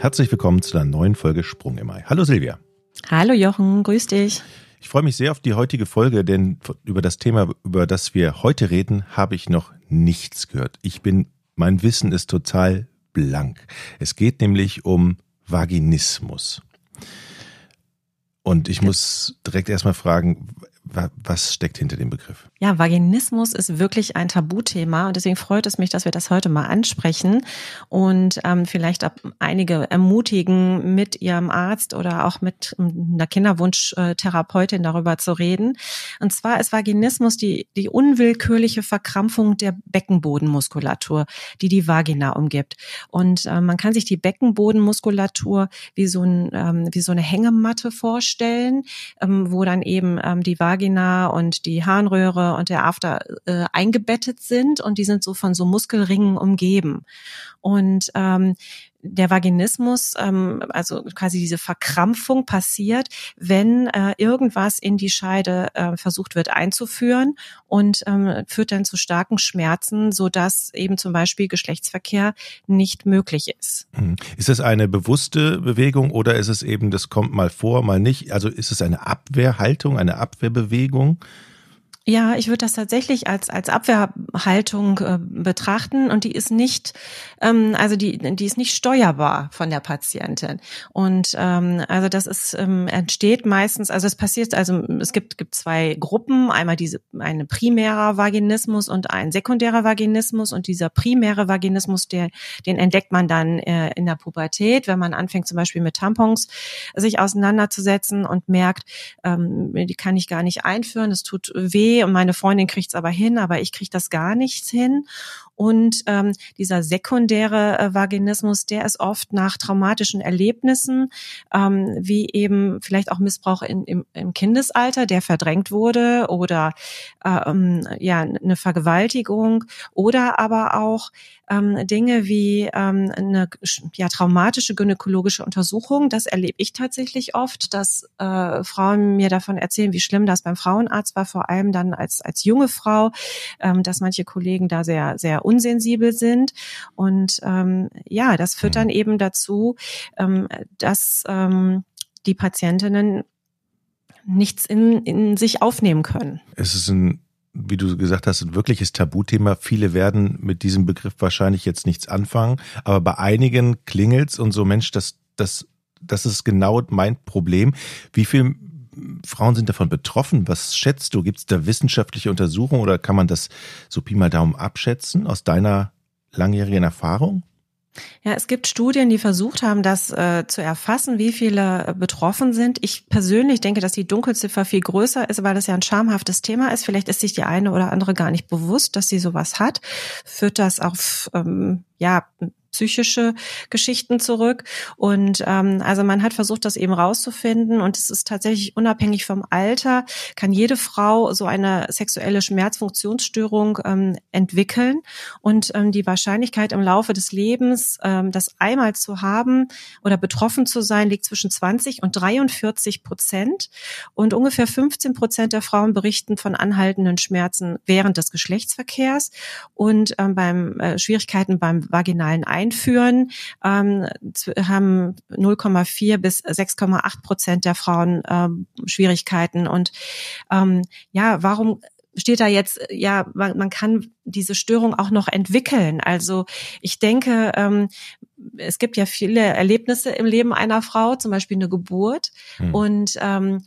Herzlich willkommen zu einer neuen Folge Sprung im Ei. Hallo Silvia. Hallo Jochen, grüß dich. Ich freue mich sehr auf die heutige Folge, denn über das Thema, über das wir heute reden, habe ich noch nichts gehört. Ich bin, mein Wissen ist total blank. Es geht nämlich um Vaginismus. Und ich muss direkt erstmal fragen, was steckt hinter dem Begriff? Ja, Vaginismus ist wirklich ein Tabuthema und deswegen freut es mich, dass wir das heute mal ansprechen und ähm, vielleicht einige ermutigen, mit ihrem Arzt oder auch mit einer Kinderwunschtherapeutin darüber zu reden. Und zwar ist Vaginismus die, die unwillkürliche Verkrampfung der Beckenbodenmuskulatur, die die Vagina umgibt. Und äh, man kann sich die Beckenbodenmuskulatur wie so, ein, ähm, wie so eine Hängematte vorstellen, ähm, wo dann eben ähm, die Vagina und die Harnröhre und der After äh, eingebettet sind und die sind so von so Muskelringen umgeben. Und ähm, der Vaginismus, ähm, also quasi diese Verkrampfung passiert, wenn äh, irgendwas in die Scheide äh, versucht wird einzuführen und ähm, führt dann zu starken Schmerzen, so eben zum Beispiel Geschlechtsverkehr nicht möglich ist. Mhm. Ist das eine bewusste Bewegung oder ist es eben, das kommt mal vor, mal nicht? Also ist es eine Abwehrhaltung, eine Abwehrbewegung? Ja, ich würde das tatsächlich als als Abwehrhaltung äh, betrachten und die ist nicht, ähm, also die die ist nicht steuerbar von der Patientin. Und ähm, also das ist ähm, entsteht meistens, also es passiert, also es gibt gibt zwei Gruppen, einmal diese eine primärer Vaginismus und ein sekundärer Vaginismus. Und dieser primäre Vaginismus, der den entdeckt man dann äh, in der Pubertät, wenn man anfängt zum Beispiel mit Tampons sich auseinanderzusetzen und merkt, ähm, die kann ich gar nicht einführen, es tut weh und meine Freundin kriegt's aber hin, aber ich kriege das gar nichts hin. Und ähm, dieser sekundäre äh, Vaginismus, der ist oft nach traumatischen Erlebnissen, ähm, wie eben vielleicht auch Missbrauch in, im, im Kindesalter, der verdrängt wurde oder ähm, ja eine Vergewaltigung oder aber auch ähm, Dinge wie ähm, eine ja, traumatische gynäkologische Untersuchung. Das erlebe ich tatsächlich oft, dass äh, Frauen mir davon erzählen, wie schlimm das beim Frauenarzt war, vor allem dann als, als junge Frau, ähm, dass manche Kollegen da sehr, sehr unsensibel sind. Und ähm, ja, das führt dann eben dazu, ähm, dass ähm, die Patientinnen nichts in, in sich aufnehmen können. Es ist ein wie du gesagt hast, ein wirkliches Tabuthema. Viele werden mit diesem Begriff wahrscheinlich jetzt nichts anfangen, aber bei einigen klingelt's und so, Mensch, das, das, das ist genau mein Problem. Wie viele Frauen sind davon betroffen? Was schätzt du? Gibt es da wissenschaftliche Untersuchungen oder kann man das so Pi mal Daumen abschätzen aus deiner langjährigen Erfahrung? Ja, es gibt Studien, die versucht haben, das äh, zu erfassen, wie viele äh, betroffen sind. Ich persönlich denke, dass die Dunkelziffer viel größer ist, weil das ja ein schamhaftes Thema ist. Vielleicht ist sich die eine oder andere gar nicht bewusst, dass sie sowas hat. Führt das auf ähm, ja psychische Geschichten zurück. Und ähm, also man hat versucht, das eben rauszufinden. Und es ist tatsächlich unabhängig vom Alter, kann jede Frau so eine sexuelle Schmerzfunktionsstörung ähm, entwickeln. Und ähm, die Wahrscheinlichkeit im Laufe des Lebens, ähm, das einmal zu haben oder betroffen zu sein, liegt zwischen 20 und 43 Prozent. Und ungefähr 15 Prozent der Frauen berichten von anhaltenden Schmerzen während des Geschlechtsverkehrs und ähm, beim äh, Schwierigkeiten beim vaginalen Ein einführen, ähm, haben 0,4 bis 6,8 Prozent der Frauen ähm, Schwierigkeiten. Und ähm, ja, warum steht da jetzt, ja, man, man kann diese Störung auch noch entwickeln. Also ich denke, ähm, es gibt ja viele Erlebnisse im Leben einer Frau, zum Beispiel eine Geburt. Hm. Und ähm,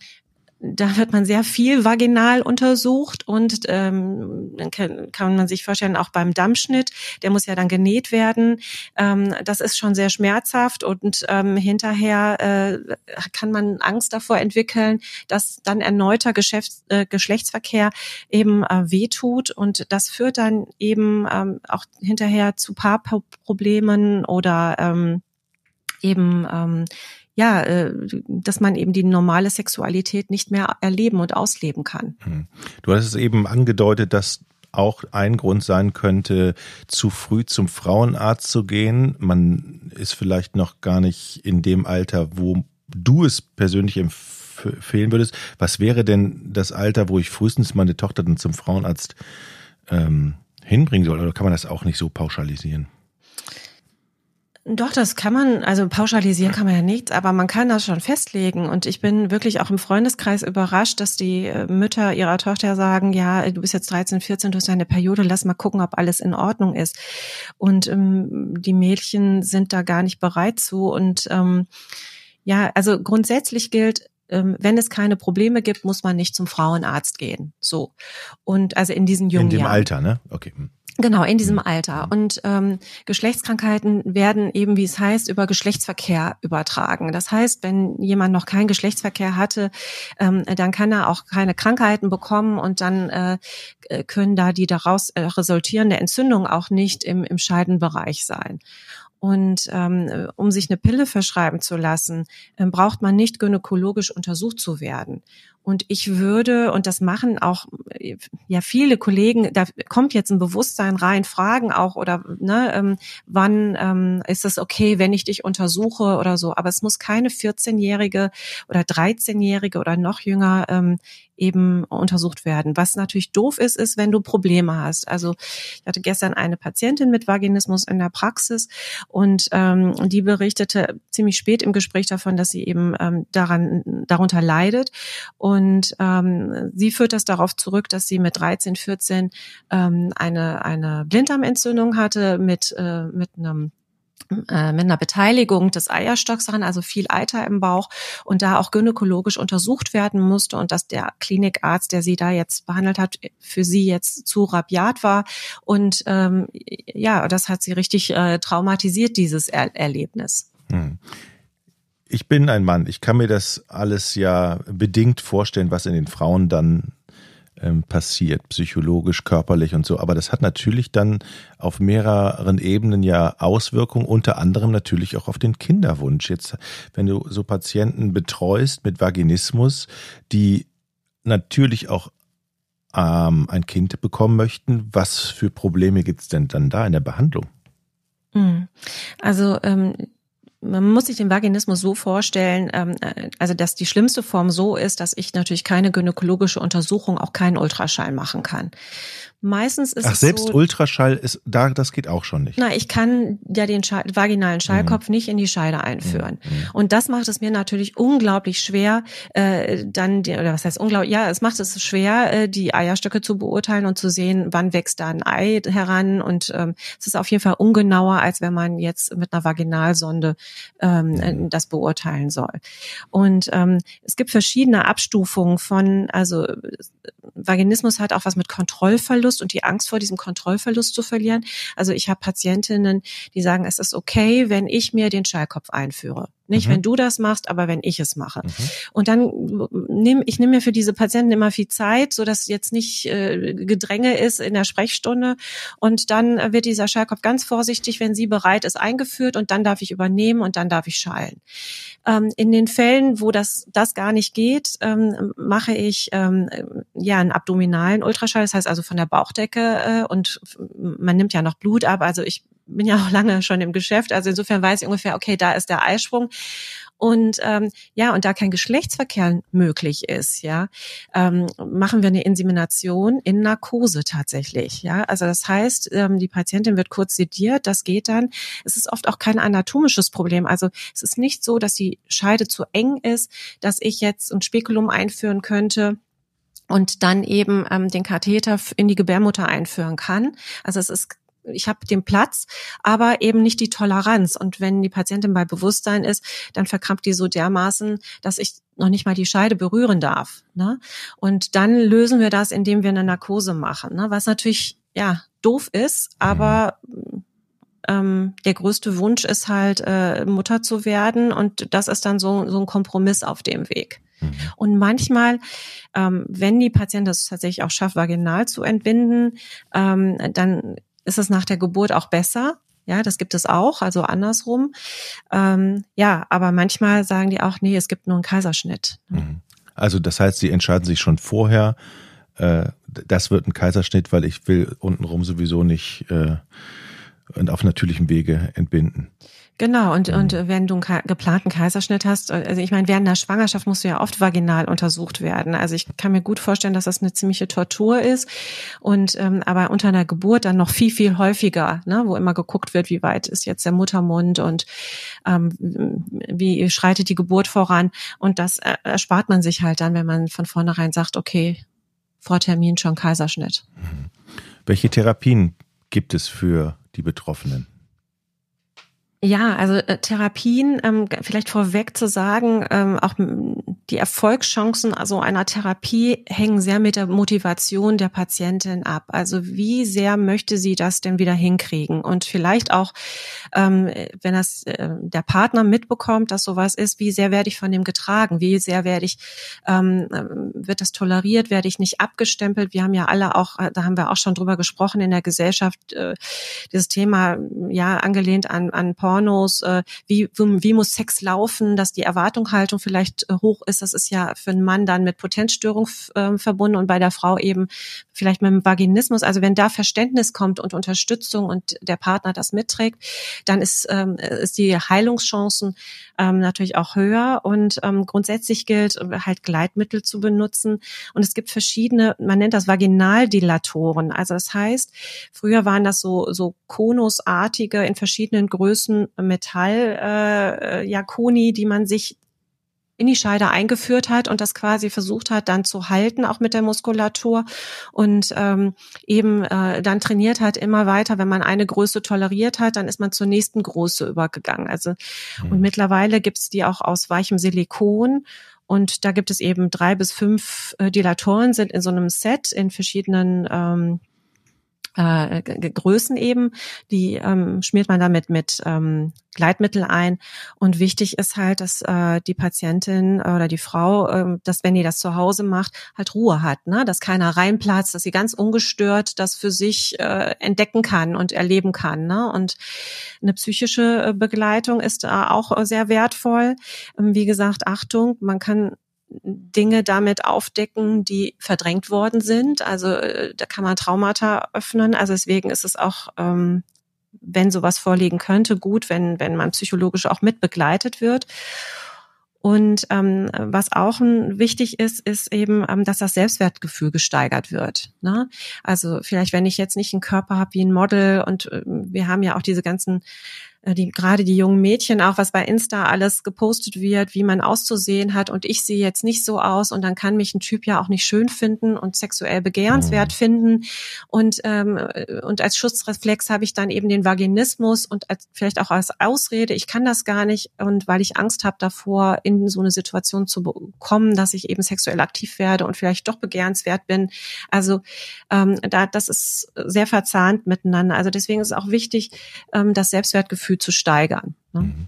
da wird man sehr viel vaginal untersucht und ähm, dann kann, kann man sich vorstellen, auch beim Dammschnitt, der muss ja dann genäht werden. Ähm, das ist schon sehr schmerzhaft und ähm, hinterher äh, kann man Angst davor entwickeln, dass dann erneuter Geschäfts-, äh, Geschlechtsverkehr eben äh, wehtut und das führt dann eben ähm, auch hinterher zu Paarproblemen oder ähm, eben ähm, ja, äh, dass man eben die normale Sexualität nicht mehr erleben und ausleben kann. Hm. Du hast es eben angedeutet, dass auch ein Grund sein könnte, zu früh zum Frauenarzt zu gehen. Man ist vielleicht noch gar nicht in dem Alter, wo du es persönlich empfehlen würdest. Was wäre denn das Alter, wo ich frühestens meine Tochter dann zum Frauenarzt ähm, hinbringen soll? Oder kann man das auch nicht so pauschalisieren? Doch, das kann man, also pauschalisieren kann man ja nichts, aber man kann das schon festlegen. Und ich bin wirklich auch im Freundeskreis überrascht, dass die äh, Mütter ihrer Tochter sagen, ja, du bist jetzt 13, 14, du hast eine Periode, lass mal gucken, ob alles in Ordnung ist. Und ähm, die Mädchen sind da gar nicht bereit zu. Und ähm, ja, also grundsätzlich gilt, ähm, wenn es keine Probleme gibt, muss man nicht zum Frauenarzt gehen. So. Und also in diesen jungen Jahren. In dem Jahren. Alter, ne? Okay. Genau, in diesem Alter. Und ähm, Geschlechtskrankheiten werden eben, wie es heißt, über Geschlechtsverkehr übertragen. Das heißt, wenn jemand noch keinen Geschlechtsverkehr hatte, ähm, dann kann er auch keine Krankheiten bekommen und dann äh, können da die daraus äh, resultierende Entzündung auch nicht im, im Scheidenbereich sein. Und ähm, um sich eine Pille verschreiben zu lassen, ähm, braucht man nicht gynäkologisch untersucht zu werden. Und ich würde, und das machen auch ja viele Kollegen, da kommt jetzt ein Bewusstsein rein, fragen auch oder ne, ähm, wann ähm, ist es okay, wenn ich dich untersuche oder so. Aber es muss keine 14-jährige oder 13-jährige oder noch jünger ähm, eben untersucht werden. Was natürlich doof ist, ist, wenn du Probleme hast. Also ich hatte gestern eine Patientin mit Vaginismus in der Praxis und ähm, die berichtete ziemlich spät im Gespräch davon, dass sie eben ähm, daran darunter leidet. Und ähm, sie führt das darauf zurück, dass sie mit 13, 14 ähm, eine eine Blinddarmentzündung hatte mit äh, mit einem äh, mit einer Beteiligung des Eierstocks daran, also viel Eiter im Bauch und da auch gynäkologisch untersucht werden musste und dass der Klinikarzt, der sie da jetzt behandelt hat, für sie jetzt zu rabiat war und ähm, ja, das hat sie richtig äh, traumatisiert, dieses er Erlebnis. Hm. Ich bin ein Mann. Ich kann mir das alles ja bedingt vorstellen, was in den Frauen dann ähm, passiert, psychologisch, körperlich und so. Aber das hat natürlich dann auf mehreren Ebenen ja Auswirkungen, unter anderem natürlich auch auf den Kinderwunsch. Jetzt, wenn du so Patienten betreust mit Vaginismus, die natürlich auch ähm, ein Kind bekommen möchten, was für Probleme gibt's denn dann da in der Behandlung? Hm. Also ähm, man muss sich den Vaginismus so vorstellen, ähm, äh, also dass die schlimmste Form so ist, dass ich natürlich keine gynäkologische Untersuchung, auch keinen Ultraschall machen kann. Meistens ist Ach, es selbst so, Ultraschall ist da, das geht auch schon nicht. Na, ich kann ja den Schall, vaginalen Schallkopf mhm. nicht in die Scheide einführen. Mhm. mhm. Und das macht es mir natürlich unglaublich schwer, äh, dann, die, oder was heißt unglaublich, ja, es macht es schwer, äh, die Eierstöcke zu beurteilen und zu sehen, wann wächst da ein Ei heran. Und ähm, es ist auf jeden Fall ungenauer, als wenn man jetzt mit einer Vaginalsonde ähm, mhm. das beurteilen soll. Und ähm, es gibt verschiedene Abstufungen von, also Vaginismus hat auch was mit Kontrollverlust und die Angst vor diesem Kontrollverlust zu verlieren. Also ich habe Patientinnen, die sagen, es ist okay, wenn ich mir den Schallkopf einführe. Nicht, mhm. wenn du das machst, aber wenn ich es mache. Mhm. Und dann nehme ich nehme mir für diese Patienten immer viel Zeit, so dass jetzt nicht äh, Gedränge ist in der Sprechstunde. Und dann wird dieser Schallkopf ganz vorsichtig, wenn sie bereit ist, eingeführt und dann darf ich übernehmen und dann darf ich schallen. Ähm, in den Fällen, wo das das gar nicht geht, ähm, mache ich ähm, ja einen abdominalen Ultraschall, das heißt also von der Bauchdecke äh, und man nimmt ja noch Blut ab. Also ich bin ja auch lange schon im Geschäft, also insofern weiß ich ungefähr, okay, da ist der Eisprung. Und ähm, ja, und da kein Geschlechtsverkehr möglich ist, ja, ähm, machen wir eine Insemination in Narkose tatsächlich. Ja, also das heißt, ähm, die Patientin wird kurz sediert, das geht dann. Es ist oft auch kein anatomisches Problem. Also es ist nicht so, dass die Scheide zu eng ist, dass ich jetzt ein Spekulum einführen könnte und dann eben ähm, den Katheter in die Gebärmutter einführen kann. Also es ist ich habe den Platz, aber eben nicht die Toleranz. Und wenn die Patientin bei Bewusstsein ist, dann verkrampft die so dermaßen, dass ich noch nicht mal die Scheide berühren darf. Ne? Und dann lösen wir das, indem wir eine Narkose machen, ne? was natürlich ja doof ist, aber ähm, der größte Wunsch ist halt äh, Mutter zu werden und das ist dann so, so ein Kompromiss auf dem Weg. Mhm. Und manchmal, ähm, wenn die Patientin das tatsächlich auch schafft, vaginal zu entbinden, ähm, dann ist es nach der Geburt auch besser. Ja, das gibt es auch, also andersrum. Ähm, ja, aber manchmal sagen die auch, nee, es gibt nur einen Kaiserschnitt. Mhm. Also das heißt, sie entscheiden sich schon vorher, äh, das wird ein Kaiserschnitt, weil ich will untenrum sowieso nicht äh, auf natürlichem Wege entbinden. Genau, und, mhm. und wenn du einen geplanten Kaiserschnitt hast, also ich meine, während der Schwangerschaft musst du ja oft vaginal untersucht werden. Also ich kann mir gut vorstellen, dass das eine ziemliche Tortur ist. Und ähm, aber unter einer Geburt dann noch viel, viel häufiger, ne, wo immer geguckt wird, wie weit ist jetzt der Muttermund und ähm, wie schreitet die Geburt voran. Und das erspart man sich halt dann, wenn man von vornherein sagt, okay, vor Termin schon Kaiserschnitt. Mhm. Welche Therapien gibt es für die Betroffenen? Ja, also äh, Therapien, ähm, vielleicht vorweg zu sagen, ähm, auch die Erfolgschancen also einer Therapie hängen sehr mit der Motivation der Patientin ab. Also wie sehr möchte sie das denn wieder hinkriegen? Und vielleicht auch, ähm, wenn das äh, der Partner mitbekommt, dass sowas ist, wie sehr werde ich von dem getragen? Wie sehr werde ich, ähm, wird das toleriert? Werde ich nicht abgestempelt? Wir haben ja alle auch, äh, da haben wir auch schon drüber gesprochen in der Gesellschaft, äh, dieses Thema, ja, angelehnt an, an Porn Pornos, äh, wie, wie muss Sex laufen, dass die Erwartungshaltung vielleicht äh, hoch ist. Das ist ja für einen Mann dann mit Potenzstörung äh, verbunden und bei der Frau eben vielleicht mit dem Vaginismus. Also wenn da Verständnis kommt und Unterstützung und der Partner das mitträgt, dann ist, ähm, ist die Heilungschancen ähm, natürlich auch höher. Und ähm, grundsätzlich gilt, halt Gleitmittel zu benutzen. Und es gibt verschiedene, man nennt das Vaginaldilatoren. Also das heißt, früher waren das so, so konusartige in verschiedenen Größen Metall äh, ja Koni, die man sich in die Scheide eingeführt hat und das quasi versucht hat, dann zu halten, auch mit der Muskulatur und ähm, eben äh, dann trainiert hat immer weiter. Wenn man eine Größe toleriert hat, dann ist man zur nächsten Größe übergegangen. Also mhm. und mittlerweile gibt's die auch aus weichem Silikon. Und da gibt es eben drei bis fünf äh, Dilatoren, sind in so einem Set in verschiedenen ähm, äh, Größen eben. Die ähm, schmiert man damit mit ähm, Gleitmittel ein. Und wichtig ist halt, dass äh, die Patientin oder die Frau, äh, dass wenn die das zu Hause macht, halt Ruhe hat, ne? dass keiner reinplatzt, dass sie ganz ungestört das für sich äh, entdecken kann und erleben kann. Ne? Und eine psychische äh, Begleitung ist da auch sehr wertvoll. Ähm, wie gesagt, Achtung, man kann Dinge damit aufdecken, die verdrängt worden sind. Also äh, da kann man Traumata öffnen. Also deswegen ist es auch, ähm, wenn sowas vorliegen könnte, gut, wenn, wenn man psychologisch auch mit begleitet wird. Und ähm, was auch wichtig ist, ist eben, ähm, dass das Selbstwertgefühl gesteigert wird. Ne? Also vielleicht, wenn ich jetzt nicht einen Körper habe wie ein Model und äh, wir haben ja auch diese ganzen die gerade die jungen Mädchen auch, was bei Insta alles gepostet wird, wie man auszusehen hat und ich sehe jetzt nicht so aus und dann kann mich ein Typ ja auch nicht schön finden und sexuell begehrenswert mhm. finden und ähm, und als Schutzreflex habe ich dann eben den Vaginismus und als, vielleicht auch als Ausrede, ich kann das gar nicht und weil ich Angst habe davor, in so eine Situation zu kommen, dass ich eben sexuell aktiv werde und vielleicht doch begehrenswert bin. Also ähm, da das ist sehr verzahnt miteinander. Also deswegen ist es auch wichtig, ähm, das Selbstwertgefühl Selbstwertgefühl zu steigern. Ne? Mhm.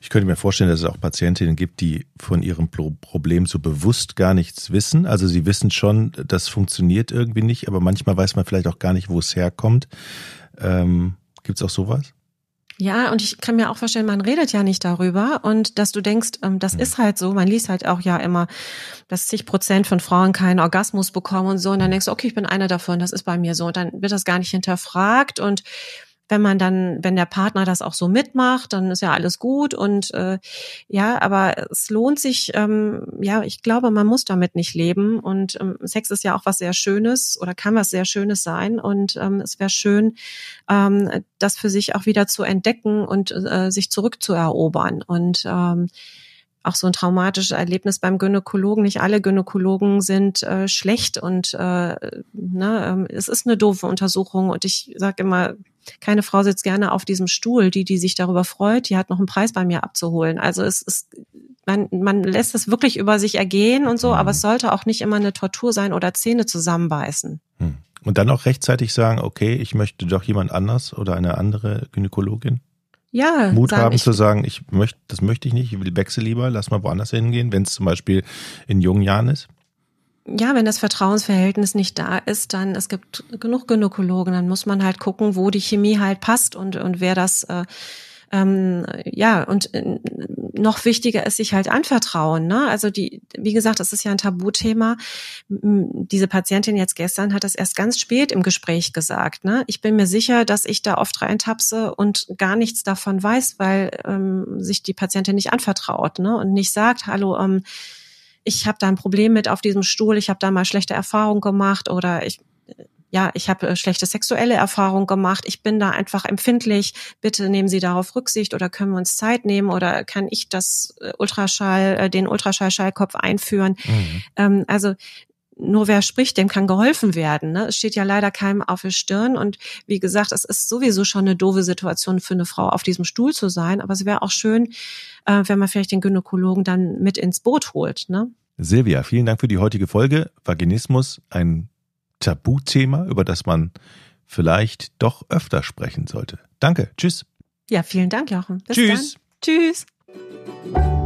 Ich könnte mir vorstellen, dass es auch Patientinnen gibt, die von ihrem Problem so bewusst gar nichts wissen. Also sie wissen schon, das funktioniert irgendwie nicht, aber manchmal weiß man vielleicht auch gar nicht, wo es herkommt. Ähm, Gibt es auch sowas? Ja, und ich kann mir auch vorstellen, man redet ja nicht darüber und dass du denkst, ähm, das mhm. ist halt so. Man liest halt auch ja immer, dass zig Prozent von Frauen keinen Orgasmus bekommen und so. Und dann denkst du, okay, ich bin eine davon, das ist bei mir so. Und dann wird das gar nicht hinterfragt und wenn man dann, wenn der Partner das auch so mitmacht, dann ist ja alles gut und äh, ja, aber es lohnt sich, ähm, ja, ich glaube, man muss damit nicht leben und ähm, Sex ist ja auch was sehr Schönes oder kann was sehr Schönes sein und ähm, es wäre schön, ähm, das für sich auch wieder zu entdecken und äh, sich zurückzuerobern und ähm, auch so ein traumatisches Erlebnis beim Gynäkologen. Nicht alle Gynäkologen sind äh, schlecht und äh, ne, äh, es ist eine doofe Untersuchung und ich sage immer, keine Frau sitzt gerne auf diesem Stuhl, die, die sich darüber freut, die hat noch einen Preis bei mir abzuholen. Also es ist, man, man lässt es wirklich über sich ergehen und so, mhm. aber es sollte auch nicht immer eine Tortur sein oder Zähne zusammenbeißen. Hm. Und dann auch rechtzeitig sagen, okay, ich möchte doch jemand anders oder eine andere Gynäkologin? Ja, Mut haben zu sagen, ich möchte, das möchte ich nicht, ich will wechsel lieber, lass mal woanders hingehen, wenn es zum Beispiel in jungen Jahren ist? Ja, wenn das Vertrauensverhältnis nicht da ist, dann es gibt genug Gynäkologen, dann muss man halt gucken, wo die Chemie halt passt und und wer das äh, Ähm, ja, und äh, noch wichtiger ist sich halt anvertrauen. Ne? Also die, wie gesagt, das ist ja ein Tabuthema. Diese Patientin jetzt gestern hat das erst ganz spät im Gespräch gesagt. Ne? Ich bin mir sicher, dass ich da oft reintapse und gar nichts davon weiß, weil ähm, sich die Patientin nicht anvertraut ne? und nicht sagt, hallo, ähm, ich habe da ein Problem mit auf diesem Stuhl, ich habe da mal schlechte Erfahrungen gemacht oder ich ja, ich habe äh, schlechte sexuelle Erfahrungen gemacht, ich bin da einfach empfindlich, bitte nehmen Sie darauf Rücksicht oder können wir uns Zeit nehmen oder kann ich das äh, Ultraschall, äh, den Ultraschall-Schallkopf einführen? Mhm. Ähm, also nur wer spricht, dem kann geholfen werden. Ne? Es steht ja leider keinem auf der Stirn. Und wie gesagt, es ist sowieso schon eine doofe Situation für eine Frau, auf diesem Stuhl zu sein. Aber es wäre auch schön, äh, wenn man vielleicht den Gynäkologen dann mit ins Boot holt. Ne? Silvia, vielen Dank für die heutige Folge. Vaginismus, ein Tabuthema, über das man vielleicht doch öfter sprechen sollte. Danke. Tschüss. Ja, vielen Dank, Jochen. Bis Tschüss. Dann. Tschüss.